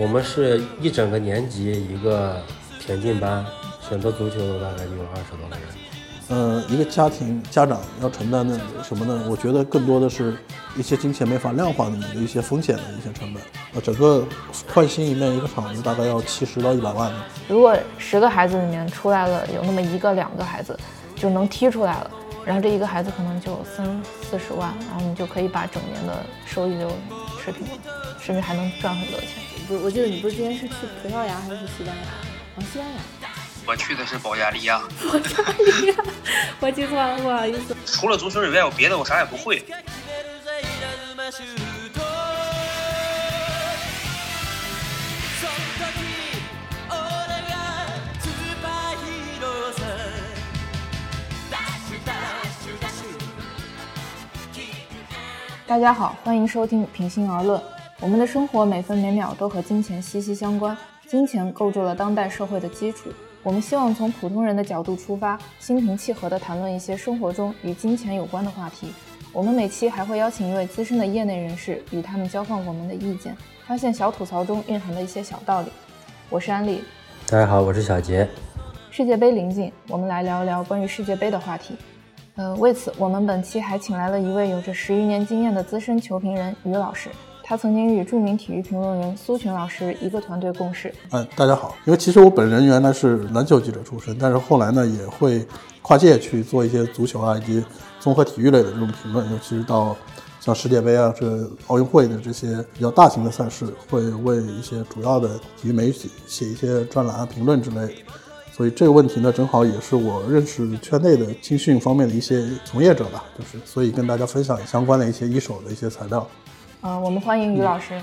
我们是一整个年级一个田径班，选择足球的大概就有二十多个人。呃，一个家庭家长要承担的什么呢？我觉得更多的是一些金钱没法量化的一些风险的一些成本。呃，整个换新一面一个场子大概要七十到一百万。如果十个孩子里面出来了有那么一个两个孩子就能踢出来了，然后这一个孩子可能就三四十万，然后你就可以把整年的收益就持平了，甚至还能赚很多钱。不是，我记得你不是之前是去葡萄牙还是西班牙？啊，西班牙。我去的是保加利亚。保加利亚，我记错了，不好意思。除了足球以外，我别的我啥也不会。大家好，欢迎收听《平心而论》。我们的生活每分每秒都和金钱息息相关，金钱构筑了当代社会的基础。我们希望从普通人的角度出发，心平气和地谈论一些生活中与金钱有关的话题。我们每期还会邀请一位资深的业内人士，与他们交换我们的意见，发现小吐槽中蕴含的一些小道理。我是安利，大家好，我是小杰。世界杯临近，我们来聊一聊关于世界杯的话题。呃，为此，我们本期还请来了一位有着十余年经验的资深球评人于老师。他曾经与著名体育评论员苏群老师一个团队共事。嗯，大家好。因为其实我本人原来是篮球记者出身，但是后来呢也会跨界去做一些足球啊以及综合体育类的这种评论，尤其是到像世界杯啊、这奥运会的这些比较大型的赛事，会为一些主要的体育媒体写一些专栏啊、评论之类的。所以这个问题呢，正好也是我认识圈内的青训方面的一些从业者吧，就是所以跟大家分享相关的一些一手的一些材料。呃，我们欢迎于老师。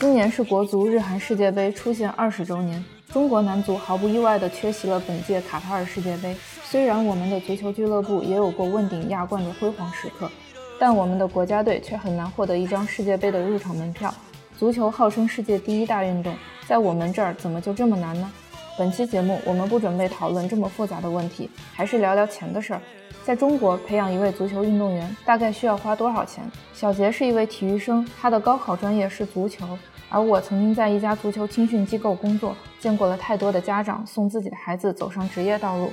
今年是国足日韩世界杯出现二十周年，中国男足毫不意外地缺席了本届卡塔尔世界杯。虽然我们的足球俱乐部也有过问鼎亚冠的辉煌时刻，但我们的国家队却很难获得一张世界杯的入场门票。足球号称世界第一大运动，在我们这儿怎么就这么难呢？本期节目我们不准备讨论这么复杂的问题，还是聊聊钱的事儿。在中国培养一位足球运动员大概需要花多少钱？小杰是一位体育生，他的高考专业是足球，而我曾经在一家足球青训机构工作，见过了太多的家长送自己的孩子走上职业道路。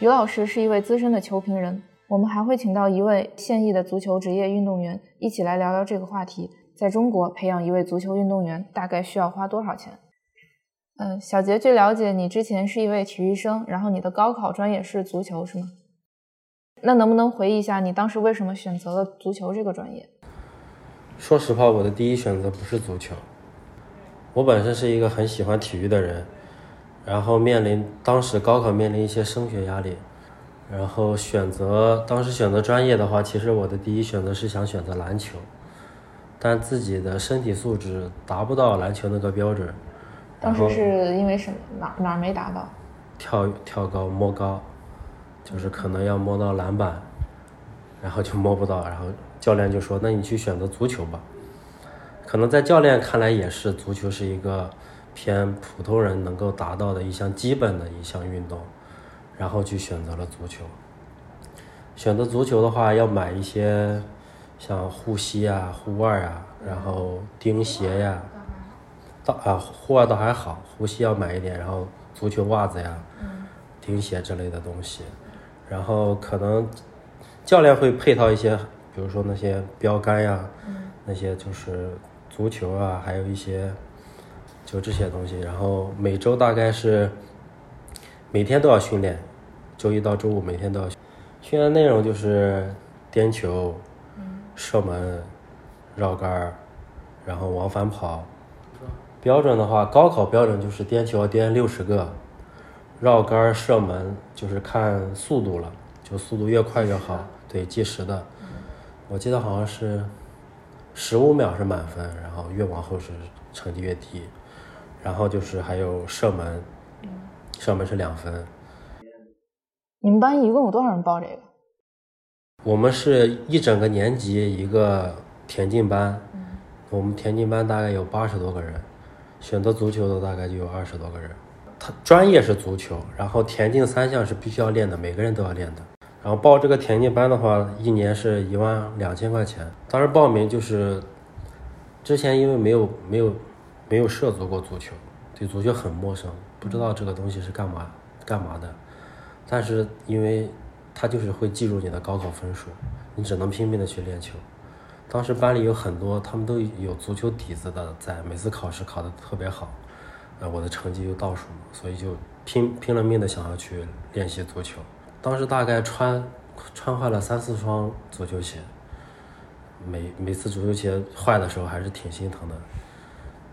于老师是一位资深的球评人，我们还会请到一位现役的足球职业运动员，一起来聊聊这个话题。在中国培养一位足球运动员大概需要花多少钱？嗯，小杰，据了解，你之前是一位体育生，然后你的高考专业是足球，是吗？那能不能回忆一下你当时为什么选择了足球这个专业？说实话，我的第一选择不是足球。我本身是一个很喜欢体育的人，然后面临当时高考面临一些升学压力，然后选择当时选择专业的话，其实我的第一选择是想选择篮球，但自己的身体素质达不到篮球那个标准。当时是因为什么？哪哪没达到？跳跳高摸高。就是可能要摸到篮板，然后就摸不到，然后教练就说：“那你去选择足球吧。”可能在教练看来也是，足球是一个偏普通人能够达到的一项基本的一项运动，然后去选择了足球。选择足球的话，要买一些像护膝啊、护腕啊，然后钉鞋呀，到啊户外倒还好，呼吸要买一点，然后足球袜子呀、钉鞋之类的东西。然后可能教练会配套一些，比如说那些标杆呀，那些就是足球啊，还有一些就这些东西。然后每周大概是每天都要训练，周一到周五每天都要训练。内容就是颠球、射门、绕杆，然后往返跑。标准的话，高考标准就是颠球要颠六十个。绕杆射门就是看速度了，就速度越快越好，对，计时的。我记得好像是十五秒是满分，然后越往后是成绩越低。然后就是还有射门，射门是两分。你们班一共有多少人报这个？我们是一整个年级一个田径班，我们田径班大概有八十多个人，选择足球的大概就有二十多个人。他专业是足球，然后田径三项是必须要练的，每个人都要练的。然后报这个田径班的话，一年是一万两千块钱。当时报名就是之前因为没有没有没有涉足过足球，对足球很陌生，不知道这个东西是干嘛干嘛的。但是因为他就是会记住你的高考分数，你只能拼命的去练球。当时班里有很多他们都有足球底子的，在每次考试考得特别好，呃，我的成绩又倒数，所以就拼拼了命的想要去练习足球。当时大概穿穿坏了三四双足球鞋，每每次足球鞋坏的时候还是挺心疼的，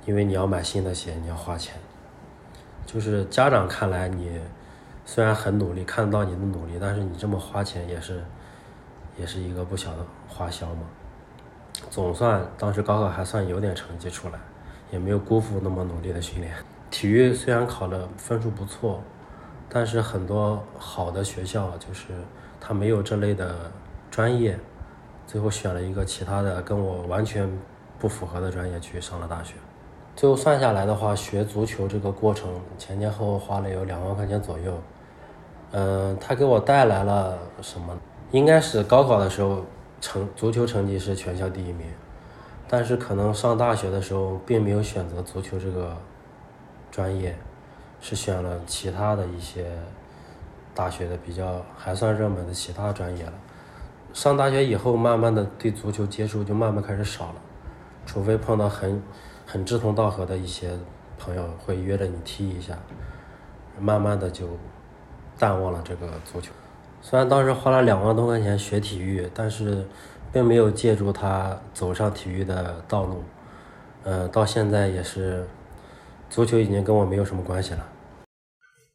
因为你要买新的鞋，你要花钱。就是家长看来你虽然很努力，看得到你的努力，但是你这么花钱也是也是一个不小的花销嘛。总算当时高考还算有点成绩出来，也没有辜负那么努力的训练。体育虽然考的分数不错，但是很多好的学校就是他没有这类的专业，最后选了一个其他的跟我完全不符合的专业去上了大学。最后算下来的话，学足球这个过程前前后后花了有两万块钱左右。嗯，他给我带来了什么？应该是高考的时候。成足球成绩是全校第一名，但是可能上大学的时候并没有选择足球这个专业，是选了其他的一些大学的比较还算热门的其他专业了。上大学以后，慢慢的对足球接触就慢慢开始少了，除非碰到很很志同道合的一些朋友会约着你踢一下，慢慢的就淡忘了这个足球。虽然当时花了两万多块钱学体育，但是并没有借助它走上体育的道路。呃，到现在也是，足球已经跟我没有什么关系了。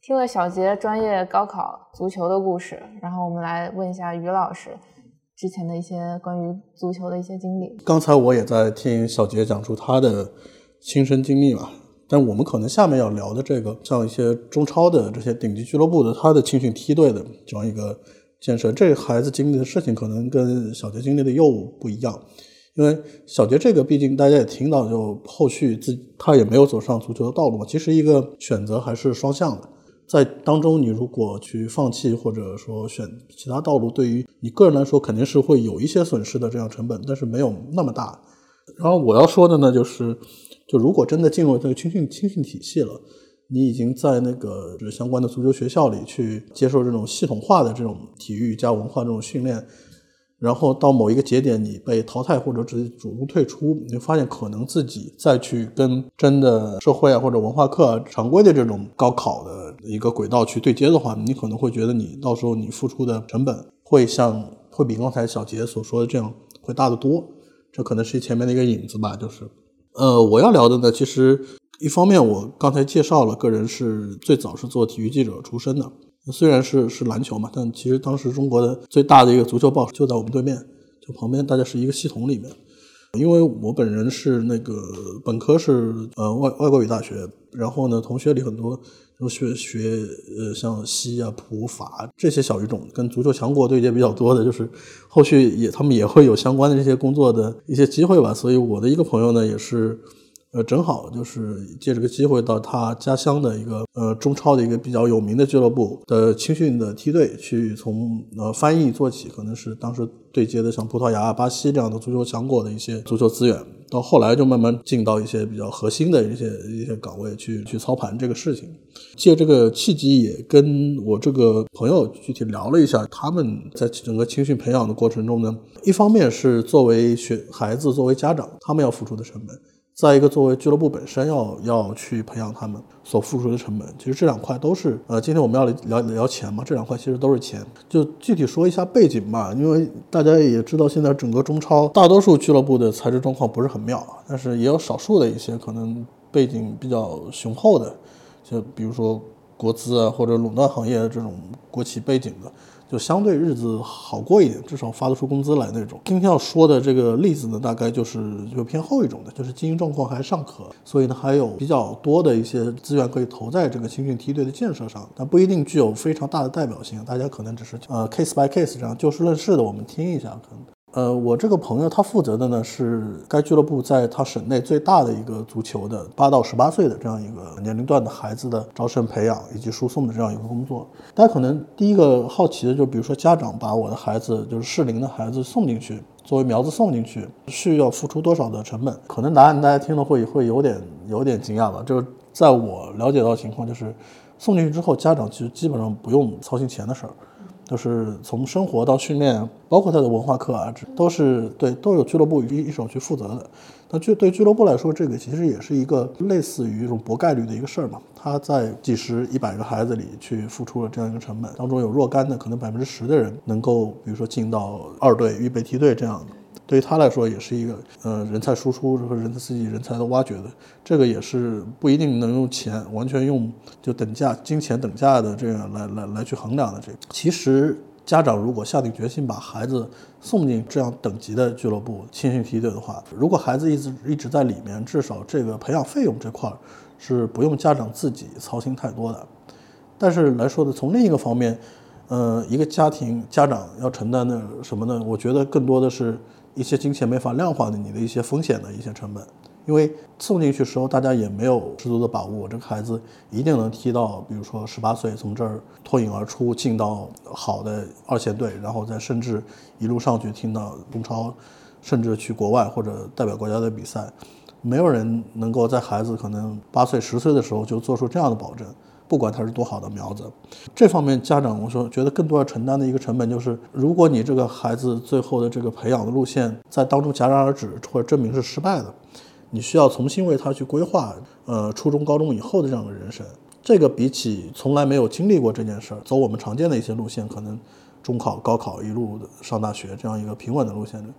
听了小杰专业高考足球的故事，然后我们来问一下于老师之前的一些关于足球的一些经历。刚才我也在听小杰讲述他的亲身经历嘛。但我们可能下面要聊的这个，像一些中超的这些顶级俱乐部的，他的青训梯队的这样一个建设，这孩子经历的事情可能跟小杰经历的又不一样，因为小杰这个毕竟大家也听到，就后续自他也没有走上足球的道路嘛。其实一个选择还是双向的，在当中你如果去放弃或者说选其他道路，对于你个人来说肯定是会有一些损失的这样成本，但是没有那么大。然后我要说的呢就是。就如果真的进入这个青训青训体系了，你已经在那个就是相关的足球学校里去接受这种系统化的这种体育加文化这种训练，然后到某一个节点你被淘汰或者直接主动退出，你发现可能自己再去跟真的社会啊或者文化课常规的这种高考的一个轨道去对接的话，你可能会觉得你到时候你付出的成本会像会比刚才小杰所说的这样会大得多，这可能是前面的一个影子吧，就是。呃，我要聊的呢，其实一方面我刚才介绍了，个人是最早是做体育记者出身的，虽然是是篮球嘛，但其实当时中国的最大的一个足球报就在我们对面，就旁边，大家是一个系统里面。因为我本人是那个本科是呃外外国语大学，然后呢，同学里很多都学学呃像西啊、普法这些小语种，跟足球强国对接比较多的，就是后续也他们也会有相关的这些工作的一些机会吧。所以我的一个朋友呢，也是。呃，正好就是借这个机会到他家乡的一个呃中超的一个比较有名的俱乐部的青训的梯队去从呃翻译做起，可能是当时对接的像葡萄牙、巴西这样的足球强国的一些足球资源，到后来就慢慢进到一些比较核心的一些一些岗位去去操盘这个事情。借这个契机，也跟我这个朋友具体聊了一下，他们在整个青训培养的过程中呢，一方面是作为学孩子，作为家长，他们要付出的成本。再一个，作为俱乐部本身要要去培养他们所付出的成本，其实这两块都是呃，今天我们要聊聊钱嘛，这两块其实都是钱。就具体说一下背景吧，因为大家也知道，现在整个中超大多数俱乐部的财政状况不是很妙，但是也有少数的一些可能背景比较雄厚的，就比如说国资啊或者垄断行业这种国企背景的。就相对日子好过一点，至少发得出工资来那种。今天要说的这个例子呢，大概就是就偏后一种的，就是经营状况还尚可，所以呢还有比较多的一些资源可以投在这个青训梯队的建设上，但不一定具有非常大的代表性。大家可能只是呃 case by case 这样就事论事的，我们听一下可能。呃，我这个朋友他负责的呢是该俱乐部在他省内最大的一个足球的八到十八岁的这样一个年龄段的孩子的招生培养以及输送的这样一个工作。大家可能第一个好奇的就是，比如说家长把我的孩子就是适龄的孩子送进去，作为苗子送进去，需要付出多少的成本？可能答案大家听了会会有点有点惊讶吧。就是在我了解到的情况，就是送进去之后，家长其实基本上不用操心钱的事儿。就是从生活到训练，包括他的文化课啊，这都是对都有俱乐部一一手去负责的。那俱对俱乐部来说，这个其实也是一个类似于一种博概率的一个事儿嘛。他在几十、一百个孩子里去付出了这样一个成本，当中有若干的可能百分之十的人能够，比如说进到二队、预备梯队这样的。对于他来说，也是一个呃人才输出和人才刺激、人才的挖掘的，这个也是不一定能用钱完全用就等价、金钱等价的这样来来来去衡量的。这个其实家长如果下定决心把孩子送进这样等级的俱乐部、青训梯队的话，如果孩子一直一直在里面，至少这个培养费用这块是不用家长自己操心太多的。但是来说的从另一个方面，呃，一个家庭家长要承担的什么呢？我觉得更多的是。一些金钱没法量化的，你的一些风险的一些成本，因为送进去时候，大家也没有十足的把握，这个孩子一定能踢到，比如说十八岁从这儿脱颖而出，进到好的二线队，然后再甚至一路上去听到中超，甚至去国外或者代表国家的比赛，没有人能够在孩子可能八岁十岁的时候就做出这样的保证。不管他是多好的苗子，这方面家长我说觉得更多要承担的一个成本就是，如果你这个孩子最后的这个培养的路线在当中戛然而止，或者证明是失败的，你需要重新为他去规划，呃，初中、高中以后的这样的人生。这个比起从来没有经历过这件事儿，走我们常见的一些路线，可能中考、高考一路上大学这样一个平稳的路线的，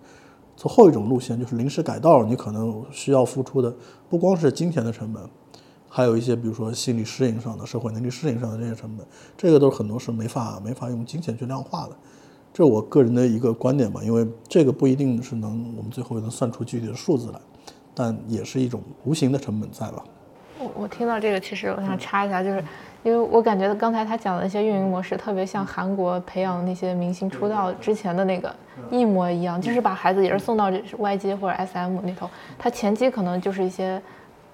走后一种路线就是临时改道，你可能需要付出的不光是金钱的成本。还有一些，比如说心理适应上的、社会能力适应上的这些成本，这个都是很多是没法没法用金钱去量化的。这是我个人的一个观点吧，因为这个不一定是能我们最后能算出具体的数字来，但也是一种无形的成本在吧。我我听到这个，其实我想插一下，就是因为我感觉刚才他讲的那些运营模式，特别像韩国培养那些明星出道之前的那个一模一样，就是把孩子也是送到 YG 或者 SM 里头，他前期可能就是一些。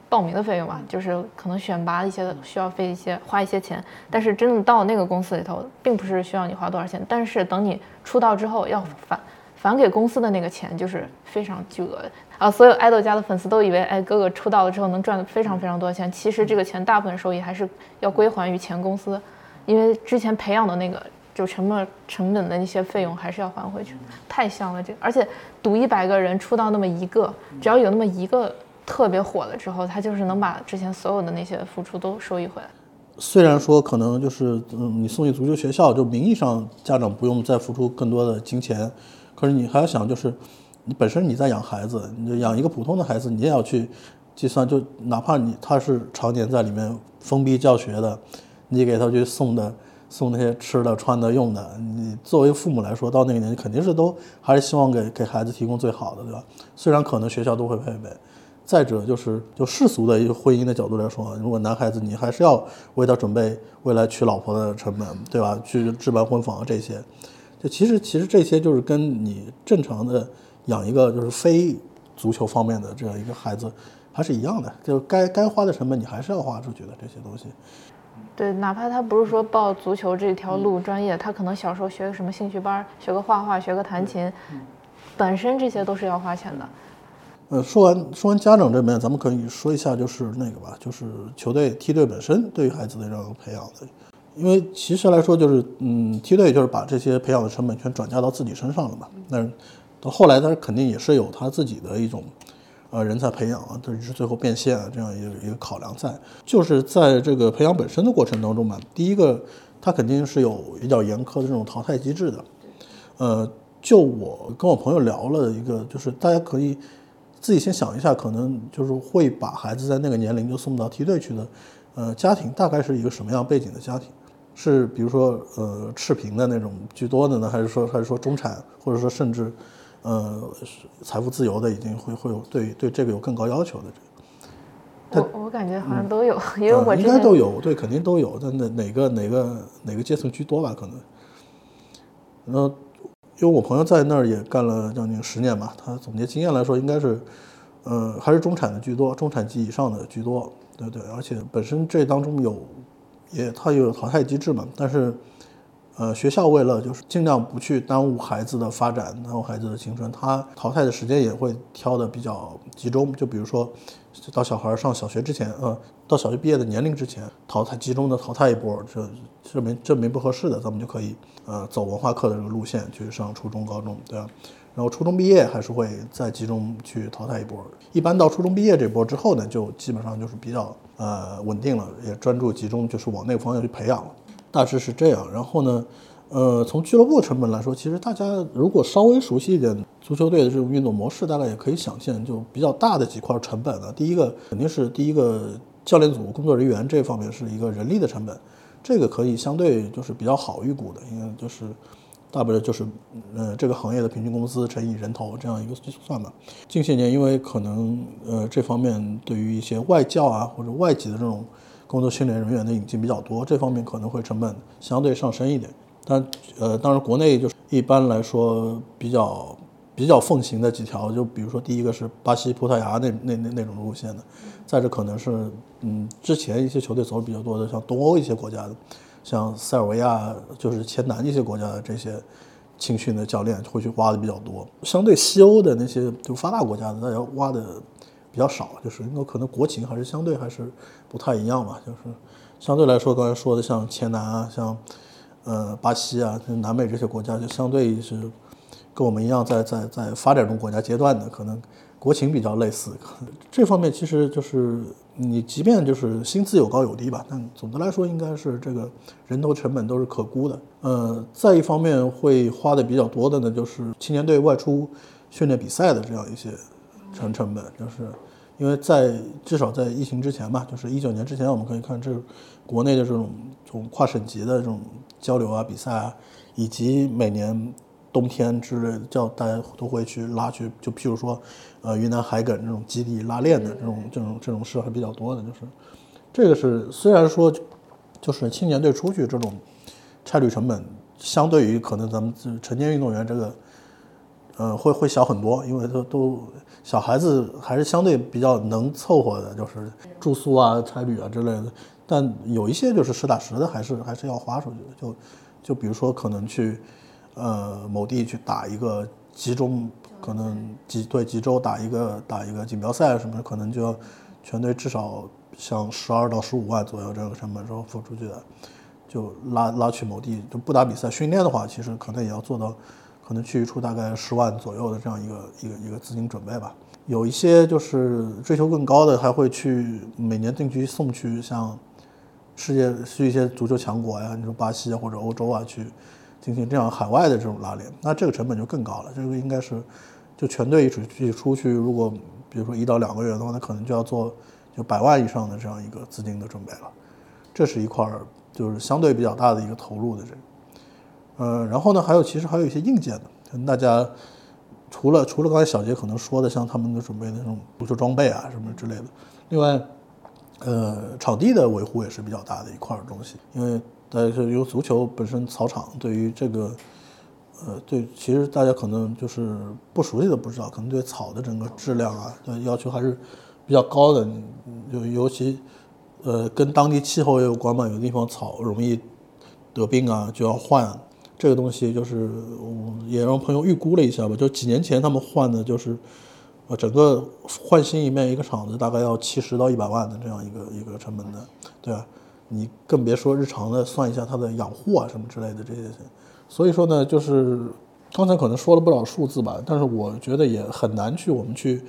报名的费用吧，就是可能选拔一些需要费一些花一些钱，但是真的到那个公司里头，并不是需要你花多少钱，但是等你出道之后要返返给公司的那个钱就是非常巨额的啊！所有爱豆家的粉丝都以为，哎，哥哥出道了之后能赚非常非常多钱，其实这个钱大部分收益还是要归还于前公司，因为之前培养的那个就成本成本的那些费用还是要还回去，太香了这，而且赌一百个人出道那么一个，只要有那么一个。特别火了之后，他就是能把之前所有的那些付出都收益回来。虽然说可能就是嗯，你送去足球学校，就名义上家长不用再付出更多的金钱，可是你还要想，就是你本身你在养孩子，你就养一个普通的孩子，你也要去计算，就哪怕你他是常年在里面封闭教学的，你给他去送的送那些吃的、穿的、用的，你作为父母来说，到那个年纪肯定是都还是希望给给孩子提供最好的，对吧？虽然可能学校都会配备。再者就是，就世俗的一个婚姻的角度来说，如果男孩子你还是要为他准备未来娶老婆的成本，对吧？去置办婚房这些，就其实其实这些就是跟你正常的养一个就是非足球方面的这样一个孩子还是一样的，就该该花的成本你还是要花出去的这些东西。对，哪怕他不是说报足球这条路专业，他可能小时候学个什么兴趣班，学个画画，学个弹琴，本身这些都是要花钱的。呃，说完说完家长这边，咱们可以说一下，就是那个吧，就是球队梯队本身对于孩子的这种培养的，因为其实来说，就是嗯，梯队就是把这些培养的成本全转嫁到自己身上了嘛。那到后来，他肯定也是有他自己的一种呃人才培养啊，就是最后变现啊这样一个一个考量在。就是在这个培养本身的过程当中嘛，第一个，他肯定是有比较严苛的这种淘汰机制的。呃，就我跟我朋友聊了一个，就是大家可以。自己先想一下，可能就是会把孩子在那个年龄就送到梯队去的，呃，家庭大概是一个什么样背景的家庭？是比如说呃赤贫的那种居多的呢，还是说还是说中产，或者说甚至呃财富自由的，已经会会有对对这个有更高要求的这个？我我感觉好像都有，因为我应该都有，对，肯定都有。但哪哪个哪个哪个阶层居多吧？可能，然后因为我朋友在那儿也干了将近十年吧，他总结经验来说，应该是，呃，还是中产的居多，中产级以上的居多，对对，而且本身这当中有，也它有淘汰机制嘛，但是，呃，学校为了就是尽量不去耽误孩子的发展，耽误孩子的青春，他淘汰的时间也会挑的比较集中，就比如说，到小孩上小学之前，呃，到小学毕业的年龄之前，淘汰集中的淘汰一波，这证明证明不合适的，咱们就可以呃走文化课的这个路线去上初中、高中，对吧？然后初中毕业还是会再集中去淘汰一波，一般到初中毕业这波之后呢，就基本上就是比较呃稳定了，也专注集中就是往那个方向去培养了，大致是这样。然后呢，呃，从俱乐部成本来说，其实大家如果稍微熟悉一点足球队的这种运作模式，大概也可以想象，就比较大的几块成本呢。第一个肯定是第一个教练组工作人员这方面是一个人力的成本，这个可以相对就是比较好预估的，因为就是大不了就是呃这个行业的平均工资乘以人头这样一个计算嘛。近些年因为可能呃这方面对于一些外教啊或者外籍的这种工作训练人员的引进比较多，这方面可能会成本相对上升一点。但呃，当然国内就是一般来说比较比较奉行的几条，就比如说第一个是巴西、葡萄牙那那那那种路线的，再者可能是嗯之前一些球队走的比较多的，像东欧一些国家的，像塞尔维亚就是前南一些国家的这些青训的教练会去挖的比较多。相对西欧的那些就发达国家的，大家挖的比较少，就是因为可能国情还是相对还是不太一样吧，就是相对来说刚才说的像前南啊，像。呃，巴西啊，南美这些国家就相对是跟我们一样在在在发展中国家阶段的，可能国情比较类似。这方面其实就是你即便就是薪资有高有低吧，但总的来说应该是这个人头成本都是可估的。呃，再一方面会花的比较多的呢，就是青年队外出训练比赛的这样一些成成本，就是因为在至少在疫情之前吧，就是一九年之前，我们可以看这国内的这种这种跨省级的这种。交流啊，比赛啊，以及每年冬天之类的，叫大家都会去拉去，就譬如说，呃，云南海埂这种基地拉练的这种这种这种事还比较多的，就是这个是虽然说就是青年队出去这种差旅成本，相对于可能咱们成年运动员这个，呃，会会小很多，因为都都小孩子还是相对比较能凑合的，就是住宿啊、差旅啊之类的。但有一些就是实打实的，还是还是要花出去的。就就比如说，可能去呃某地去打一个集中，可能几对几周打一个打一个锦标赛什么，可能就要全队至少像十二到十五万左右这个成本是要付出去的。就拉拉去某地就不打比赛训练的话，其实可能也要做到可能去一出大概十万左右的这样一个一个一个资金准备吧。有一些就是追求更高的，还会去每年定期送去像。世界去一些足球强国呀，你说巴西啊或者欧洲啊，去进行这样海外的这种拉练，那这个成本就更高了。这个应该是就全队一起出去，如果比如说一到两个月的话，那可能就要做就百万以上的这样一个资金的准备了。这是一块就是相对比较大的一个投入的这个。呃，然后呢，还有其实还有一些硬件的，大家除了除了刚才小杰可能说的，像他们的准备那种足球装备啊什么之类的，另外。呃，场地的维护也是比较大的一块东西，因为大家说，因为足球本身草场对于这个，呃，对，其实大家可能就是不熟悉的不知道，可能对草的整个质量啊，对要求还是比较高的，就尤其，呃，跟当地气候也有关嘛，有的地方草容易得病啊，就要换这个东西，就是也让朋友预估了一下吧，就几年前他们换的就是。呃，整个换新一面一个厂子大概要七十到一百万的这样一个一个成本的，对吧？你更别说日常的算一下它的养护啊什么之类的这些。所以说呢，就是刚才可能说了不少数字吧，但是我觉得也很难去我们去，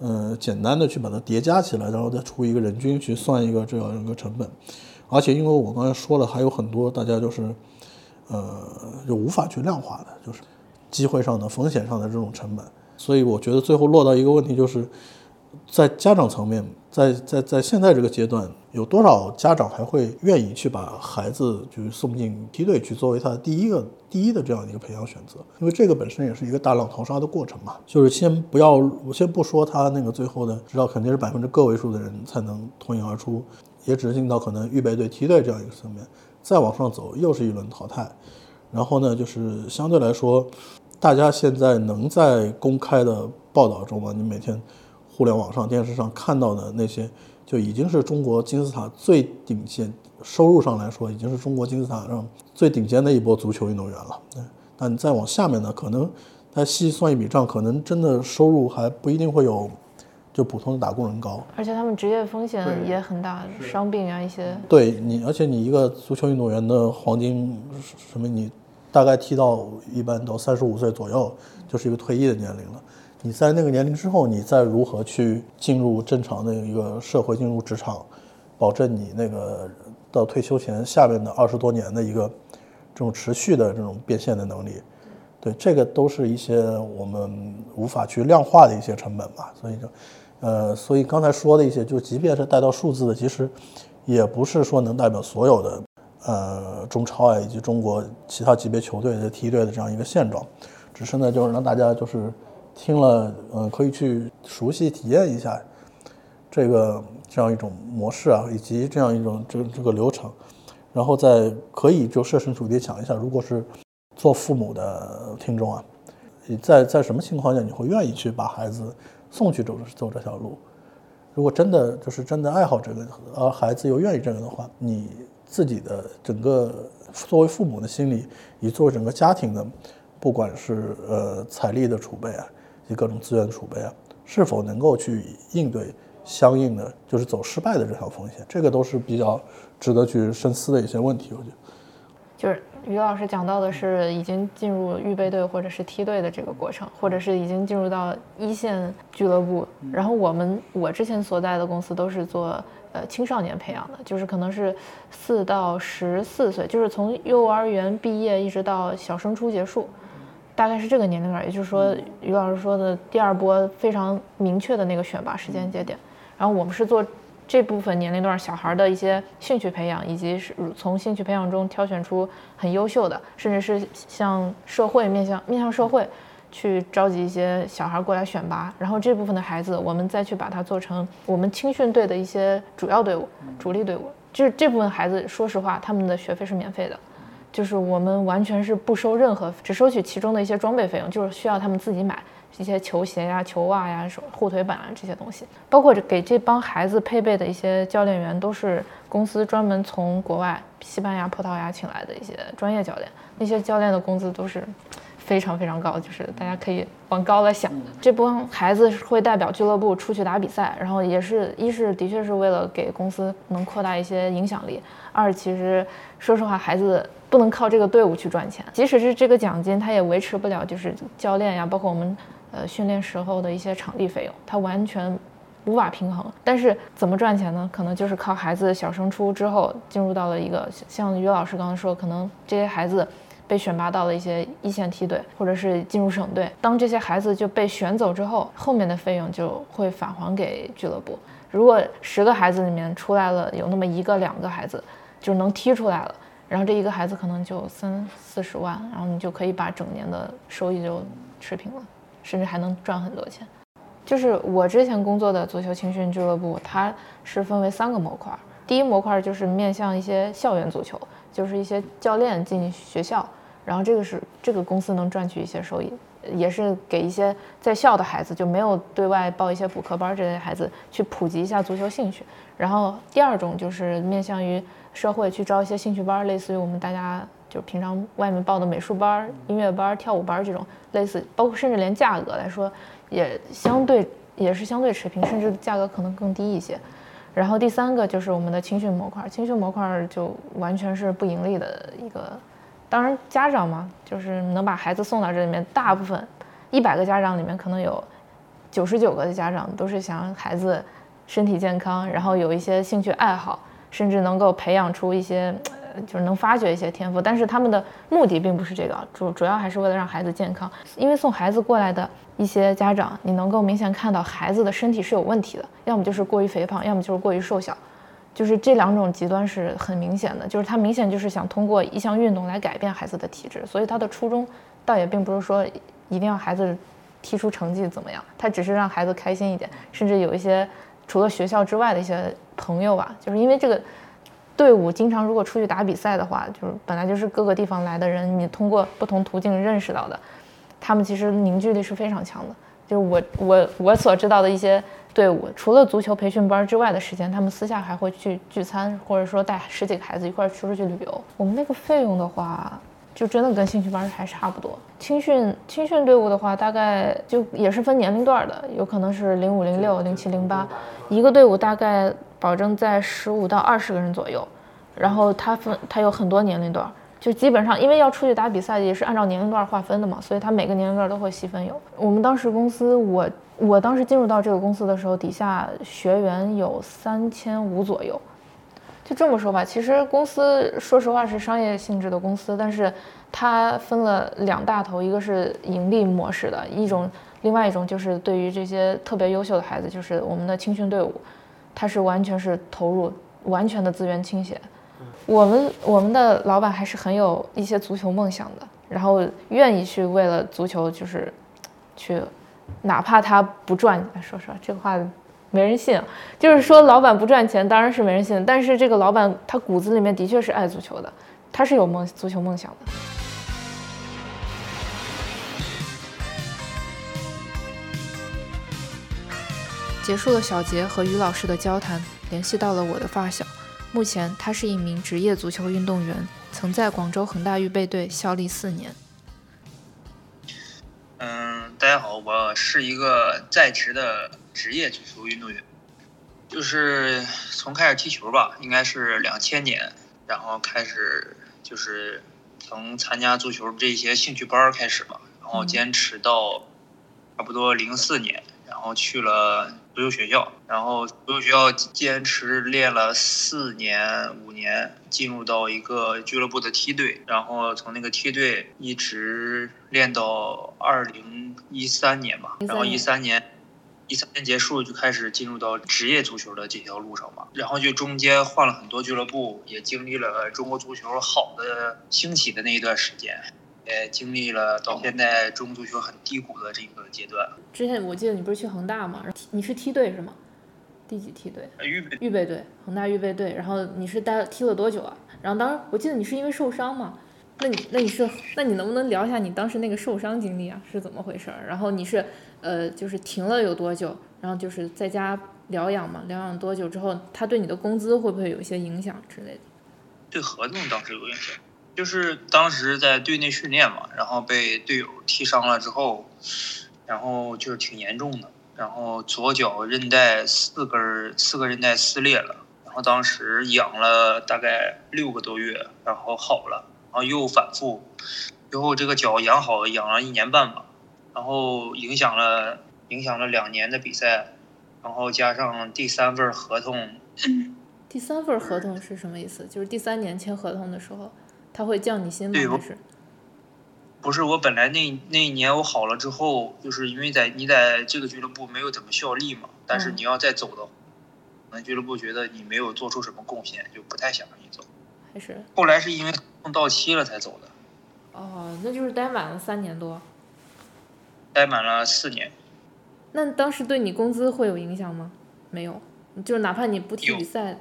呃，简单的去把它叠加起来，然后再出一个人均去算一个这样一个成本。而且因为我刚才说了，还有很多大家就是，呃，就无法去量化的，就是机会上的、风险上的这种成本。所以我觉得最后落到一个问题，就是在家长层面，在在在现在这个阶段，有多少家长还会愿意去把孩子就是送进梯队去作为他的第一个第一的这样一个培养选择？因为这个本身也是一个大浪淘沙的过程嘛。就是先不要，我先不说他那个最后的，知道肯定是百分之个位数的人才能脱颖而出，也只是进到可能预备队、梯队这样一个层面，再往上走又是一轮淘汰。然后呢，就是相对来说，大家现在能在公开的报道中啊，你每天互联网上、电视上看到的那些，就已经是中国金字塔最顶尖，收入上来说，已经是中国金字塔上最顶尖的一波足球运动员了。但你再往下面呢，可能他细算一笔账，可能真的收入还不一定会有就普通的打工人高。而且他们职业风险也很大，伤病啊一些。对你，而且你一个足球运动员的黄金什么，你大概踢到一般到三十五岁左右，就是一个退役的年龄了。你在那个年龄之后，你再如何去进入正常的一个社会，进入职场，保证你那个到退休前下面的二十多年的一个这种持续的这种变现的能力，对，这个都是一些我们无法去量化的一些成本吧。所以就，呃，所以刚才说的一些，就即便是带到数字的，其实也不是说能代表所有的呃中超啊以及中国其他级别球队的梯队的这样一个现状，只是呢，就是让大家就是。听了，嗯，可以去熟悉体验一下这个这样一种模式啊，以及这样一种这这个流程，然后再可以就设身处地想一下，如果是做父母的听众啊，你在在什么情况下你会愿意去把孩子送去走走这条路？如果真的就是真的爱好这个，而孩子又愿意这个的话，你自己的整个作为父母的心理，以作为整个家庭的，不管是呃财力的储备啊。以各种资源的储备啊，是否能够去应对相应的就是走失败的这条风险，这个都是比较值得去深思的一些问题。我觉得，就是于老师讲到的是已经进入预备队或者是梯队的这个过程，或者是已经进入到一线俱乐部。然后我们我之前所在的公司都是做呃青少年培养的，就是可能是四到十四岁，就是从幼儿园毕业一直到小升初结束。大概是这个年龄段，也就是说，于老师说的第二波非常明确的那个选拔时间节点。然后我们是做这部分年龄段小孩的一些兴趣培养，以及是从兴趣培养中挑选出很优秀的，甚至是向社会面向面向社会去召集一些小孩过来选拔。然后这部分的孩子，我们再去把它做成我们青训队的一些主要队伍、主力队伍。就是这部分孩子，说实话，他们的学费是免费的。就是我们完全是不收任何，只收取其中的一些装备费用，就是需要他们自己买一些球鞋呀、球袜呀、手护腿板啊这些东西，包括给这帮孩子配备的一些教练员，都是公司专门从国外西班牙、葡萄牙请来的一些专业教练，那些教练的工资都是非常非常高，就是大家可以往高了想。这帮孩子是会代表俱乐部出去打比赛，然后也是一是的确是为了给公司能扩大一些影响力，二其实说实话孩子。不能靠这个队伍去赚钱，即使是这个奖金，他也维持不了，就是教练呀，包括我们呃训练时候的一些场地费用，它完全无法平衡。但是怎么赚钱呢？可能就是靠孩子小升初之后进入到了一个像于老师刚才说，可能这些孩子被选拔到了一些一线梯队，或者是进入省队。当这些孩子就被选走之后，后面的费用就会返还给俱乐部。如果十个孩子里面出来了有那么一个两个孩子就能踢出来了。然后这一个孩子可能就三四十万，然后你就可以把整年的收益就持平了，甚至还能赚很多钱。就是我之前工作的足球青训俱乐部，它是分为三个模块。第一模块就是面向一些校园足球，就是一些教练进学校，然后这个是这个公司能赚取一些收益，也是给一些在校的孩子，就没有对外报一些补课班这类孩子去普及一下足球兴趣。然后第二种就是面向于。社会去招一些兴趣班，类似于我们大家就平常外面报的美术班、音乐班、跳舞班这种，类似，包括甚至连价格来说，也相对也是相对持平，甚至价格可能更低一些。然后第三个就是我们的青训模块，青训模块就完全是不盈利的一个。当然家长嘛，就是能把孩子送到这里面，大部分一百个家长里面可能有九十九个的家长都是想让孩子身体健康，然后有一些兴趣爱好。甚至能够培养出一些，就是能发掘一些天赋，但是他们的目的并不是这个，主主要还是为了让孩子健康。因为送孩子过来的一些家长，你能够明显看到孩子的身体是有问题的，要么就是过于肥胖，要么就是过于瘦小，就是这两种极端是很明显的。就是他明显就是想通过一项运动来改变孩子的体质，所以他的初衷倒也并不是说一定要孩子踢出成绩怎么样，他只是让孩子开心一点，甚至有一些。除了学校之外的一些朋友吧，就是因为这个队伍经常如果出去打比赛的话，就是本来就是各个地方来的人，你通过不同途径认识到的，他们其实凝聚力是非常强的。就是我我我所知道的一些队伍，除了足球培训班之外的时间，他们私下还会去聚餐，或者说带十几个孩子一块儿出去旅游。我们那个费用的话，就真的跟兴趣班还差不多。青训青训队伍的话，大概就也是分年龄段的，有可能是零五、零六、零七、零八，一个队伍大概保证在十五到二十个人左右。然后他分他有很多年龄段，就基本上因为要出去打比赛，也是按照年龄段划分的嘛，所以他每个年龄段都会细分有。我们当时公司，我我当时进入到这个公司的时候，底下学员有三千五左右。就这么说吧，其实公司说实话是商业性质的公司，但是它分了两大头，一个是盈利模式的一种，另外一种就是对于这些特别优秀的孩子，就是我们的青训队伍，他是完全是投入完全的资源倾斜。我们我们的老板还是很有一些足球梦想的，然后愿意去为了足球就是去，哪怕他不赚，说实话这个话没人信，就是说老板不赚钱当然是没人信，但是这个老板他骨子里面的确是爱足球的，他是有梦足球梦想的。结束了小杰和于老师的交谈，联系到了我的发小。目前，他是一名职业足球运动员，曾在广州恒大预备队效力四年。嗯，大家好，我是一个在职的职业足球运动员，就是从开始踢球吧，应该是两千年，然后开始就是从参加足球这些兴趣班开始吧，然后坚持到差不多零四年，然后去了。足球学校，然后足球学校坚持练了四年五年，进入到一个俱乐部的梯队，然后从那个梯队一直练到二零一三年吧，然后一三年，一三年结束就开始进入到职业足球的这条路上嘛，然后就中间换了很多俱乐部，也经历了中国足球好的兴起的那一段时间。也经历了到现在中国足球很低谷的这个阶段。之前我记得你不是去恒大吗？你是梯队是吗？第几梯队？预备预备队，恒大预备队。然后你是待踢了多久啊？然后当时我记得你是因为受伤嘛？那你那你是那你能不能聊一下你当时那个受伤经历啊？是怎么回事儿？然后你是呃就是停了有多久？然后就是在家疗养嘛？疗养多久之后，他对你的工资会不会有一些影响之类的？对合同当时有影响。就是当时在队内训练嘛，然后被队友踢伤了之后，然后就是挺严重的，然后左脚韧带四根四个韧带撕裂了，然后当时养了大概六个多月，然后好了，然后又反复，最后这个脚养好养了一年半吧，然后影响了影响了两年的比赛，然后加上第三份合同，第三份合同是什么意思？就是第三年签合同的时候。他会降你薪吗？还是？不是，我本来那那一年我好了之后，就是因为在你在这个俱乐部没有怎么效力嘛，但是你要再走的，那俱乐部觉得你没有做出什么贡献，就不太想让你走。还是？后来是因为合同到期了才走的。哦，那就是待满了三年多。待满了四年。那当时对你工资会有影响吗？没有，就是哪怕你不踢比赛。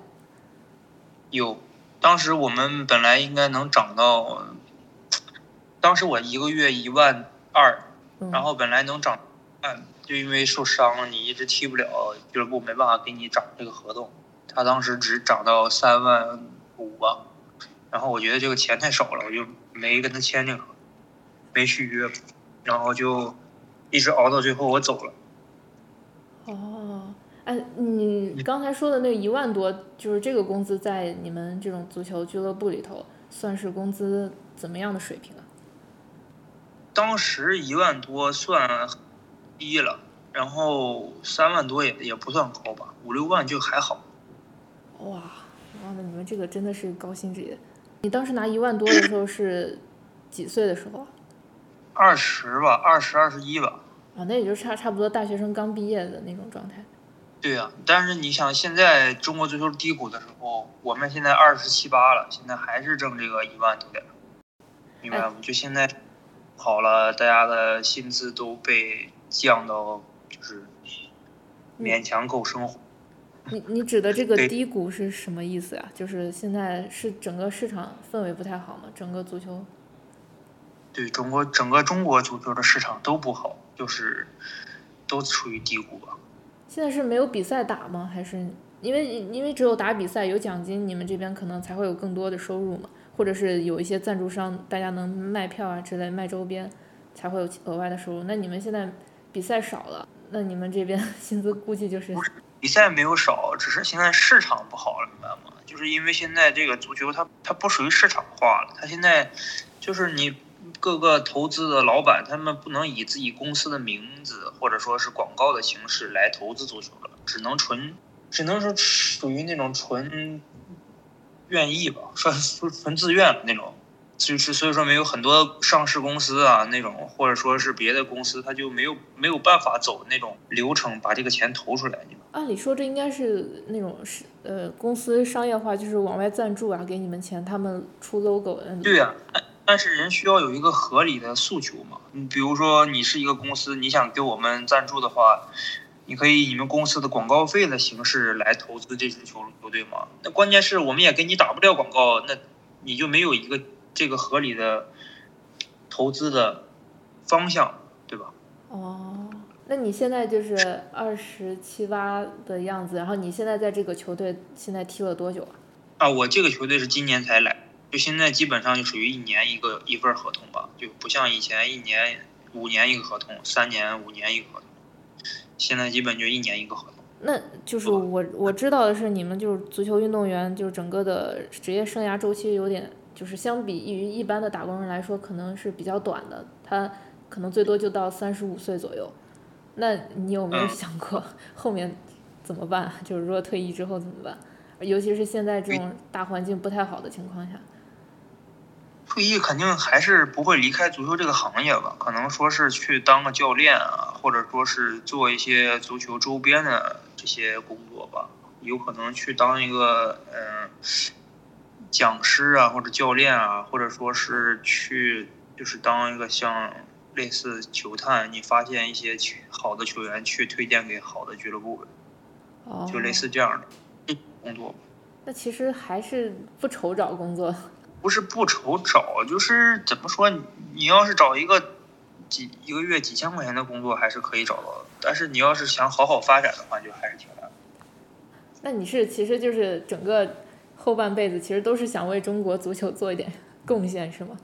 有。当时我们本来应该能涨到，当时我一个月一万二，然后本来能涨，就因为受伤你一直踢不了，俱乐部没办法给你涨这个合同，他当时只涨到三万五吧，然后我觉得这个钱太少了，我就没跟他签这个，没续约，然后就一直熬到最后我走了。哦。哎，你刚才说的那一万多，就是这个工资，在你们这种足球俱乐部里头，算是工资怎么样的水平啊？当时一万多算低了，然后三万多也也不算高吧，五六万就还好。哇，哇，那你们这个真的是高薪职业。你当时拿一万多的时候是几岁的时候？二十吧，二十二十一吧。啊，那也就差差不多大学生刚毕业的那种状态。对呀，但是你想，现在中国足球低谷的时候，我们现在二十七八了，现在还是挣这个一万多点，明白吗？就现在好了，大家的薪资都被降到就是勉强够生活。你你指的这个低谷是什么意思呀？就是现在是整个市场氛围不太好吗？整个足球？对中国整个中国足球的市场都不好，就是都处于低谷吧。现在是没有比赛打吗？还是因为因为只有打比赛有奖金，你们这边可能才会有更多的收入嘛？或者是有一些赞助商，大家能卖票啊之类，卖周边才会有额外的收入。那你们现在比赛少了，那你们这边 薪资估计就是比赛没有少，只是现在市场不好了，明白吗？就是因为现在这个足球它它不属于市场化了，它现在就是你各个投资的老板他们不能以自己公司的名字或者说是广告的形式来投资足球了，只能纯只能说属于那种纯愿意吧，算纯自愿那种。就是所以说没有很多上市公司啊那种，或者说是别的公司，他就没有没有办法走那种流程把这个钱投出来。按理说这应该是那种是呃公司商业化，就是往外赞助啊，给你们钱，他们出 logo。对呀，但但是人需要有一个合理的诉求嘛。你比如说你是一个公司，你想给我们赞助的话，你可以你们公司的广告费的形式来投资这支球球队嘛。那关键是我们也给你打不了广告，那你就没有一个。这个合理的投资的方向，对吧？哦，那你现在就是二十七八的样子，然后你现在在这个球队现在踢了多久啊？啊，我这个球队是今年才来，就现在基本上就属于一年一个一份合同吧，就不像以前一年五年一个合同，三年五年一个合同，现在基本就一年一个合同。那就是我我知道的是，你们就是足球运动员，就是整个的职业生涯周期有点。就是相比于一般的打工人来说，可能是比较短的，他可能最多就到三十五岁左右。那你有没有想过后面怎么办？就是说退役之后怎么办？尤其是现在这种大环境不太好的情况下，退役肯定还是不会离开足球这个行业吧？可能说是去当个教练啊，或者说是做一些足球周边的这些工作吧。有可能去当一个嗯。讲师啊，或者教练啊，或者说是去，就是当一个像类似球探，你发现一些好的球员，去推荐给好的俱乐部，就类似这样的工作。那其实还是不愁找工作。不是不愁找，就是怎么说，你要是找一个几一个月几千块钱的工作，还是可以找到的。但是你要是想好好发展的话，就还是挺难。那你是，其实就是整个。后半辈子其实都是想为中国足球做一点贡献，是吗？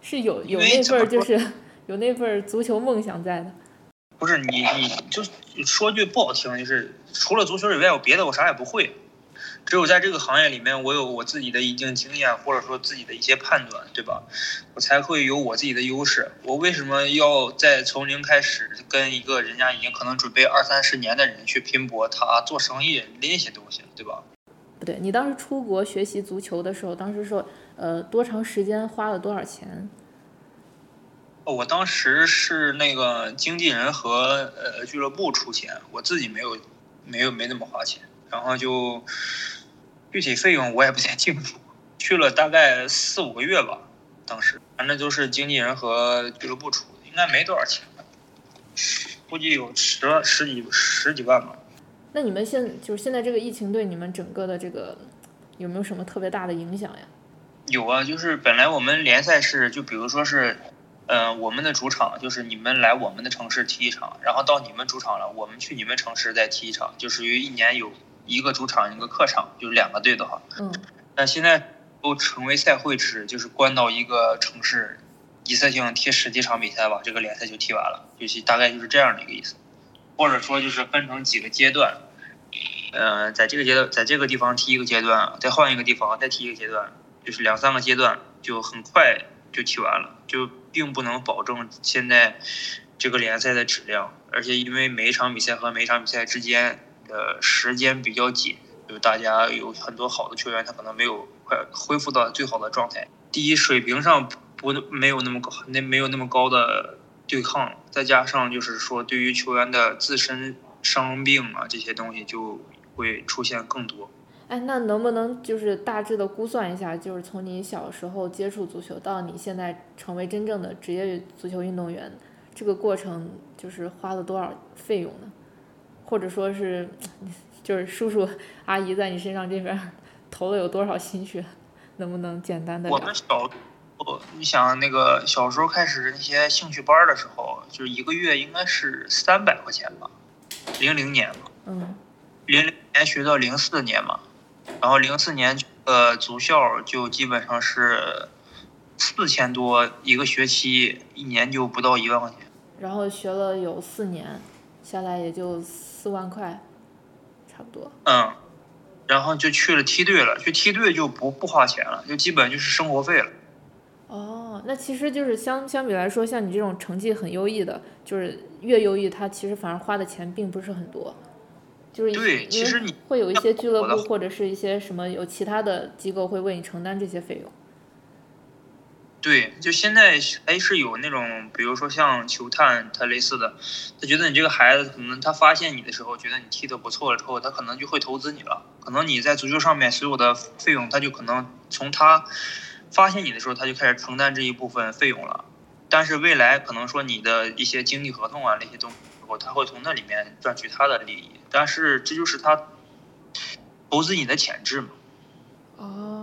是有有那份儿就是有那份儿足球梦想在的。不是你，你就说句不好听，就是除了足球以外，我别的我啥也不会。只有在这个行业里面，我有我自己的一定经验，或者说自己的一些判断，对吧？我才会有我自己的优势。我为什么要在从零开始跟一个人家已经可能准备二三十年的人去拼搏？他做生意那些东西，对吧？不对，你当时出国学习足球的时候，当时说，呃，多长时间，花了多少钱？我当时是那个经纪人和呃俱乐部出钱，我自己没有，没有没怎么花钱，然后就具体费用我也不太清楚，去了大概四五个月吧，当时反正就是经纪人和俱乐部出的，应该没多少钱，估计有十十几十几万吧。那你们现就是现在这个疫情对你们整个的这个有没有什么特别大的影响呀？有啊，就是本来我们联赛是就比如说是，呃，我们的主场就是你们来我们的城市踢一场，然后到你们主场了，我们去你们城市再踢一场，就属于一年有一个主场一个客场，就是两个队的话。嗯。那现在都成为赛会制，就是关到一个城市，一次性踢十几场比赛吧，这个联赛就踢完了，就是大概就是这样的一个意思。或者说就是分成几个阶段，呃，在这个阶段，在这个地方踢一个阶段，再换一个地方再踢一个阶段，就是两三个阶段就很快就踢完了，就并不能保证现在这个联赛的质量，而且因为每一场比赛和每一场比赛之间的时间比较紧，就大家有很多好的球员他可能没有快恢复到最好的状态，第一水平上不没有那么高，那没有那么高的。对抗，再加上就是说，对于球员的自身伤病啊这些东西就会出现更多。哎，那能不能就是大致的估算一下，就是从你小时候接触足球到你现在成为真正的职业足球运动员，这个过程就是花了多少费用呢？或者说是，就是叔叔 阿姨在你身上这边 投了有多少心血？能不能简单的？我们小候，你想那个小时候开始那些兴趣班的时候，就是一个月应该是三百块钱吧，零零年嘛，嗯，零零年学到零四年嘛，然后零四年呃足校就基本上是四千多一个学期，一年就不到一万块钱。然后学了有四年，下来也就四万块，差不多。嗯，然后就去了梯队了，去梯队就不不花钱了，就基本就是生活费了。哦，那其实就是相相比来说，像你这种成绩很优异的，就是越优异，他其实反而花的钱并不是很多，就是对其实你会有一些俱乐部或者是一些什么有其他的机构会为你承担这些费用。对，就现在还是有那种，比如说像球探他类似的，他觉得你这个孩子可能他发现你的时候，觉得你踢得不错了之后，他可能就会投资你了。可能你在足球上面所有的费用，他就可能从他发现你的时候，他就开始承担这一部分费用了。但是未来可能说你的一些经济合同啊那些东西，他会从那里面赚取他的利益。但是这就是他投资你的潜质嘛。哦，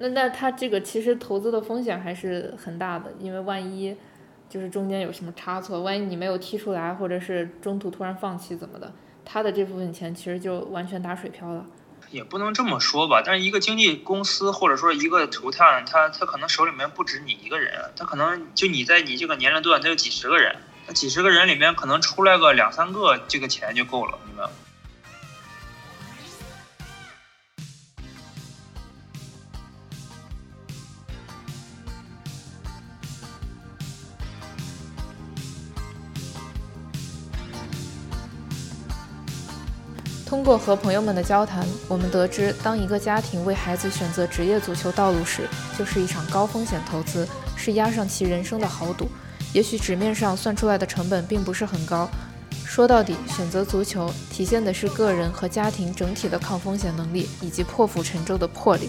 那那他这个其实投资的风险还是很大的，因为万一就是中间有什么差错，万一你没有踢出来，或者是中途突然放弃怎么的，他的这部分钱其实就完全打水漂了。也不能这么说吧，但是一个经纪公司或者说一个球探，他他可能手里面不止你一个人，他可能就你在你这个年龄段，他有几十个人，那几十个人里面可能出来个两三个，这个钱就够了，明白吗？通过和朋友们的交谈，我们得知，当一个家庭为孩子选择职业足球道路时，就是一场高风险投资，是押上其人生的豪赌。也许纸面上算出来的成本并不是很高，说到底，选择足球体现的是个人和家庭整体的抗风险能力以及破釜沉舟的魄力。